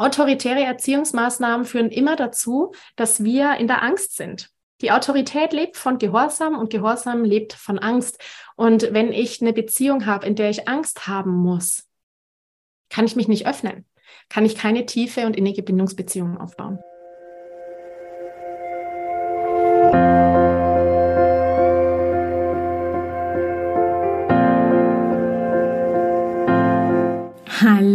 Autoritäre Erziehungsmaßnahmen führen immer dazu, dass wir in der Angst sind. Die Autorität lebt von Gehorsam und Gehorsam lebt von Angst. Und wenn ich eine Beziehung habe, in der ich Angst haben muss, kann ich mich nicht öffnen, kann ich keine tiefe und innige Bindungsbeziehungen aufbauen.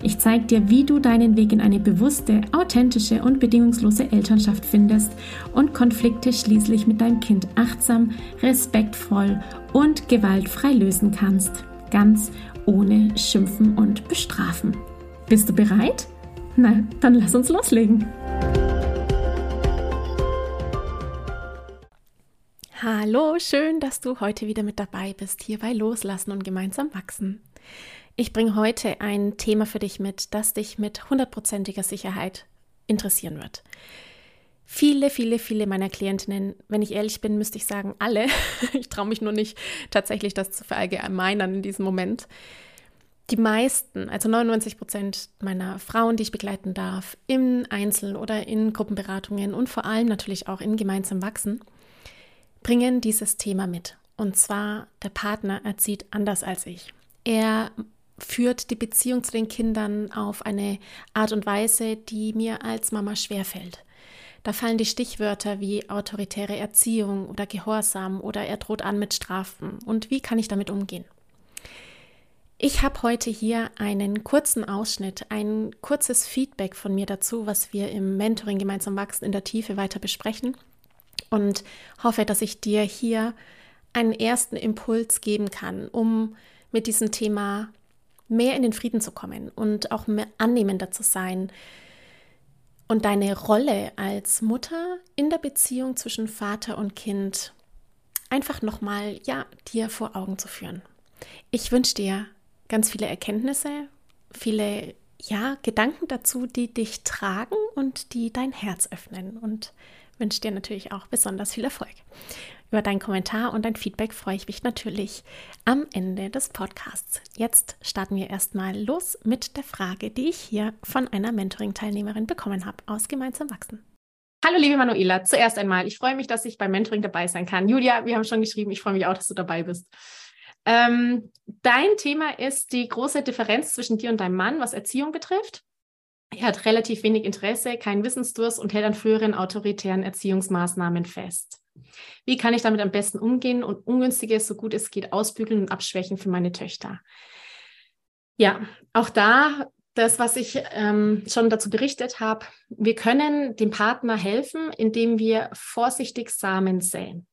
Ich zeige dir, wie du deinen Weg in eine bewusste, authentische und bedingungslose Elternschaft findest und Konflikte schließlich mit deinem Kind achtsam, respektvoll und gewaltfrei lösen kannst. Ganz ohne Schimpfen und Bestrafen. Bist du bereit? Na, dann lass uns loslegen. Hallo, schön, dass du heute wieder mit dabei bist, hier bei Loslassen und gemeinsam wachsen. Ich bringe heute ein Thema für dich mit, das dich mit hundertprozentiger Sicherheit interessieren wird. Viele, viele, viele meiner Klientinnen, wenn ich ehrlich bin, müsste ich sagen, alle, ich traue mich nur nicht tatsächlich das zu verallgemeinern in diesem Moment. Die meisten, also 99 Prozent meiner Frauen, die ich begleiten darf, im Einzel- oder in Gruppenberatungen und vor allem natürlich auch in gemeinsam Wachsen, bringen dieses Thema mit. Und zwar, der Partner erzieht anders als ich. Er führt die Beziehung zu den Kindern auf eine Art und Weise, die mir als Mama schwerfällt. Da fallen die Stichwörter wie autoritäre Erziehung oder Gehorsam oder er droht an mit Strafen. Und wie kann ich damit umgehen? Ich habe heute hier einen kurzen Ausschnitt, ein kurzes Feedback von mir dazu, was wir im Mentoring gemeinsam wachsen in der Tiefe weiter besprechen und hoffe, dass ich dir hier einen ersten Impuls geben kann, um mit diesem Thema mehr in den Frieden zu kommen und auch mehr annehmender zu sein und deine Rolle als Mutter in der Beziehung zwischen Vater und Kind einfach nochmal, ja, dir vor Augen zu führen. Ich wünsche dir ganz viele Erkenntnisse, viele, ja, Gedanken dazu, die dich tragen und die dein Herz öffnen und wünsche dir natürlich auch besonders viel Erfolg. Über deinen Kommentar und dein Feedback freue ich mich natürlich am Ende des Podcasts. Jetzt starten wir erstmal los mit der Frage, die ich hier von einer Mentoring-Teilnehmerin bekommen habe aus Gemeinsam Wachsen. Hallo liebe Manuela, zuerst einmal, ich freue mich, dass ich beim Mentoring dabei sein kann. Julia, wir haben schon geschrieben, ich freue mich auch, dass du dabei bist. Ähm, dein Thema ist die große Differenz zwischen dir und deinem Mann, was Erziehung betrifft. Er hat relativ wenig Interesse, keinen Wissensdurst und hält an früheren autoritären Erziehungsmaßnahmen fest. Wie kann ich damit am besten umgehen und ungünstiges, so gut es geht, ausbügeln und abschwächen für meine Töchter? Ja, auch da das, was ich ähm, schon dazu berichtet habe, wir können dem Partner helfen, indem wir vorsichtig Samen säen.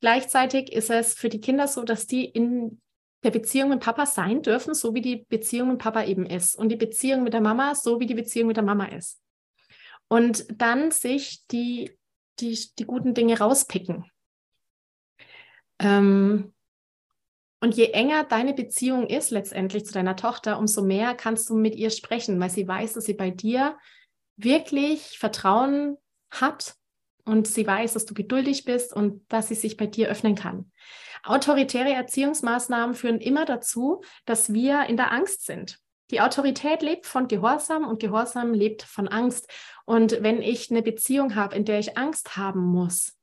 Gleichzeitig ist es für die Kinder so, dass die in der Beziehung mit Papa sein dürfen, so wie die Beziehung mit Papa eben ist. Und die Beziehung mit der Mama, so wie die Beziehung mit der Mama ist. Und dann sich die die, die guten Dinge rauspicken. Ähm, und je enger deine Beziehung ist letztendlich zu deiner Tochter, umso mehr kannst du mit ihr sprechen, weil sie weiß, dass sie bei dir wirklich Vertrauen hat und sie weiß, dass du geduldig bist und dass sie sich bei dir öffnen kann. Autoritäre Erziehungsmaßnahmen führen immer dazu, dass wir in der Angst sind. Die Autorität lebt von Gehorsam und Gehorsam lebt von Angst. Und wenn ich eine Beziehung habe, in der ich Angst haben muss,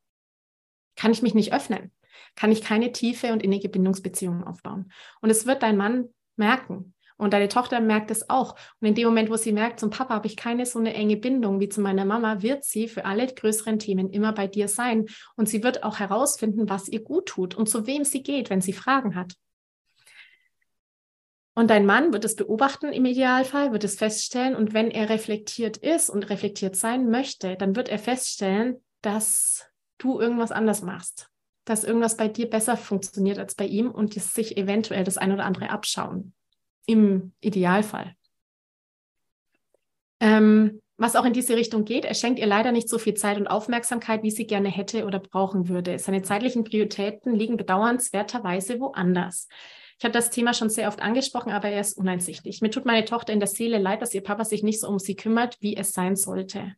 kann ich mich nicht öffnen, kann ich keine tiefe und innige Bindungsbeziehung aufbauen. Und es wird dein Mann merken. Und deine Tochter merkt es auch. Und in dem Moment, wo sie merkt, zum Papa habe ich keine so eine enge Bindung wie zu meiner Mama, wird sie für alle größeren Themen immer bei dir sein. Und sie wird auch herausfinden, was ihr gut tut und zu wem sie geht, wenn sie Fragen hat. Und dein Mann wird es beobachten im Idealfall, wird es feststellen. Und wenn er reflektiert ist und reflektiert sein möchte, dann wird er feststellen, dass du irgendwas anders machst. Dass irgendwas bei dir besser funktioniert als bei ihm und sich eventuell das ein oder andere abschauen. Im Idealfall. Ähm, was auch in diese Richtung geht. Er schenkt ihr leider nicht so viel Zeit und Aufmerksamkeit, wie sie gerne hätte oder brauchen würde. Seine zeitlichen Prioritäten liegen bedauernswerterweise woanders. Ich habe das Thema schon sehr oft angesprochen, aber er ist uneinsichtig. Mir tut meine Tochter in der Seele leid, dass ihr Papa sich nicht so um sie kümmert, wie es sein sollte.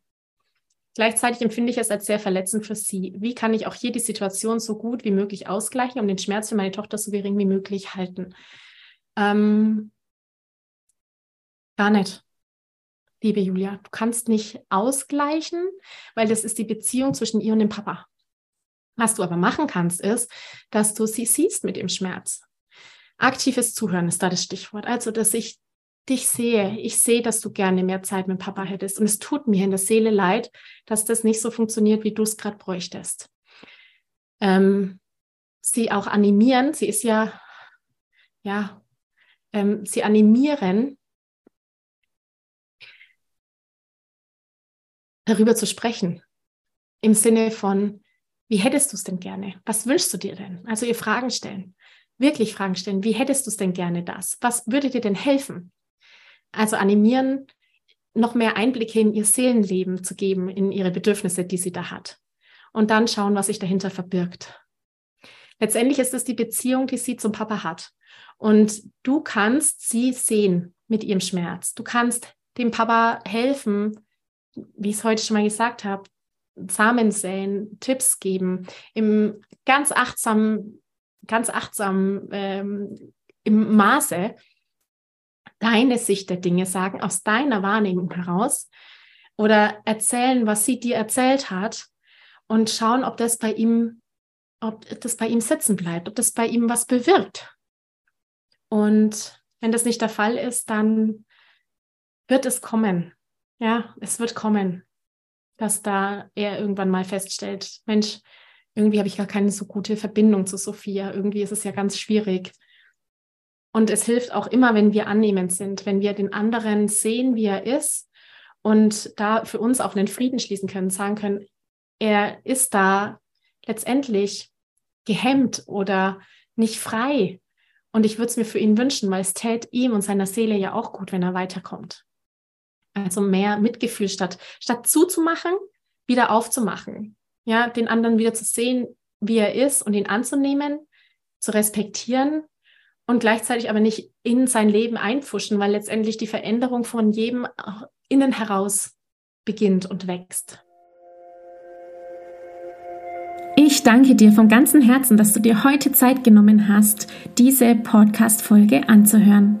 Gleichzeitig empfinde ich es als sehr verletzend für sie. Wie kann ich auch hier die Situation so gut wie möglich ausgleichen und den Schmerz für meine Tochter so gering wie möglich halten? Ähm, gar nicht liebe Julia. Du kannst nicht ausgleichen, weil das ist die Beziehung zwischen ihr und dem Papa. Was du aber machen kannst, ist, dass du sie siehst mit dem Schmerz. Aktives Zuhören ist da das Stichwort. Also, dass ich dich sehe. Ich sehe, dass du gerne mehr Zeit mit Papa hättest. Und es tut mir in der Seele leid, dass das nicht so funktioniert, wie du es gerade bräuchtest. Ähm, sie auch animieren. Sie ist ja, ja, ähm, sie animieren, darüber zu sprechen. Im Sinne von, wie hättest du es denn gerne? Was wünschst du dir denn? Also ihr Fragen stellen. Wirklich Fragen stellen. Wie hättest du es denn gerne das? Was würde dir denn helfen? Also animieren, noch mehr Einblicke in ihr Seelenleben zu geben, in ihre Bedürfnisse, die sie da hat. Und dann schauen, was sich dahinter verbirgt. Letztendlich ist es die Beziehung, die sie zum Papa hat. Und du kannst sie sehen mit ihrem Schmerz. Du kannst dem Papa helfen, wie ich es heute schon mal gesagt habe, Samen säen, Tipps geben, im ganz achtsam, ganz achtsam ähm, im Maße deine Sicht der Dinge sagen, aus deiner Wahrnehmung heraus oder erzählen, was sie dir erzählt hat und schauen, ob das bei ihm, ob das bei ihm sitzen bleibt, ob das bei ihm was bewirkt. Und wenn das nicht der Fall ist, dann wird es kommen. Ja, es wird kommen, dass da er irgendwann mal feststellt, Mensch, irgendwie habe ich gar keine so gute Verbindung zu Sophia. Irgendwie ist es ja ganz schwierig. Und es hilft auch immer, wenn wir annehmend sind, wenn wir den anderen sehen, wie er ist und da für uns auch einen Frieden schließen können, sagen können, er ist da letztendlich gehemmt oder nicht frei. Und ich würde es mir für ihn wünschen, weil es täte ihm und seiner Seele ja auch gut, wenn er weiterkommt. Also mehr Mitgefühl statt, statt zuzumachen, wieder aufzumachen. Ja, den anderen wieder zu sehen, wie er ist und ihn anzunehmen, zu respektieren und gleichzeitig aber nicht in sein Leben einfuschen, weil letztendlich die Veränderung von jedem innen heraus beginnt und wächst. Ich danke dir von ganzem Herzen, dass du dir heute Zeit genommen hast, diese Podcast-Folge anzuhören.